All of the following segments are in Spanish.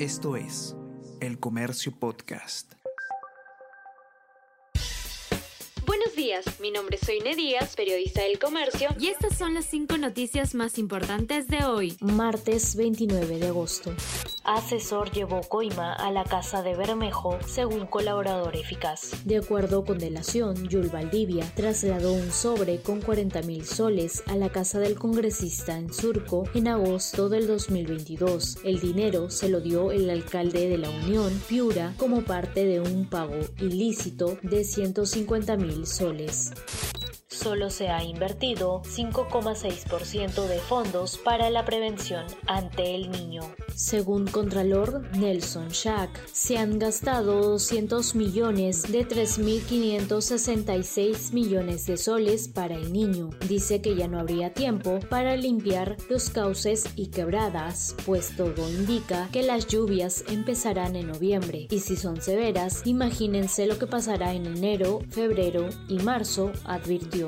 Esto es El Comercio Podcast. Buenos días, mi nombre es Soine Díaz, periodista del Comercio, y estas son las cinco noticias más importantes de hoy, martes 29 de agosto. Asesor llevó coima a la casa de Bermejo según colaborador eficaz. De acuerdo con delación, Yul Valdivia trasladó un sobre con 40 mil soles a la casa del congresista en Surco en agosto del 2022. El dinero se lo dio el alcalde de la Unión, Piura, como parte de un pago ilícito de 150 mil soles solo se ha invertido 5,6% de fondos para la prevención ante el niño. Según Contralor Nelson Schack, se han gastado 200 millones de 3.566 millones de soles para el niño. Dice que ya no habría tiempo para limpiar los cauces y quebradas, pues todo indica que las lluvias empezarán en noviembre y si son severas, imagínense lo que pasará en enero, febrero y marzo, advirtió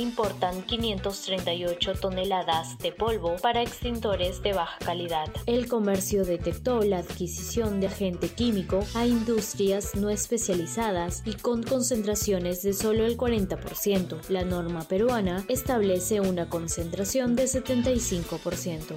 importan 538 toneladas de polvo para extintores de baja calidad. El comercio detectó la adquisición de agente químico a industrias no especializadas y con concentraciones de solo el 40%. La norma peruana establece una concentración de 75%.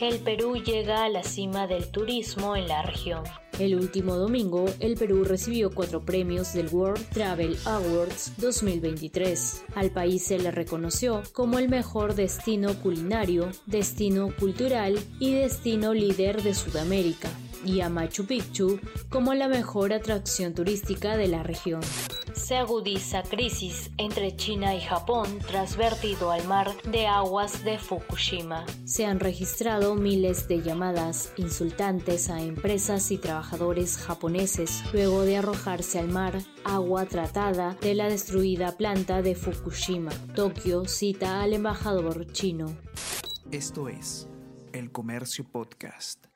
El Perú llega a la cima del turismo en la región. El último domingo, el Perú recibió cuatro premios del World Travel Awards 2023. Al país se le reconoció como el mejor destino culinario, destino cultural y destino líder de Sudamérica, y a Machu Picchu como la mejor atracción turística de la región se agudiza crisis entre China y Japón tras vertido al mar de aguas de Fukushima. Se han registrado miles de llamadas insultantes a empresas y trabajadores japoneses luego de arrojarse al mar agua tratada de la destruida planta de Fukushima. Tokio cita al embajador chino. Esto es El Comercio Podcast.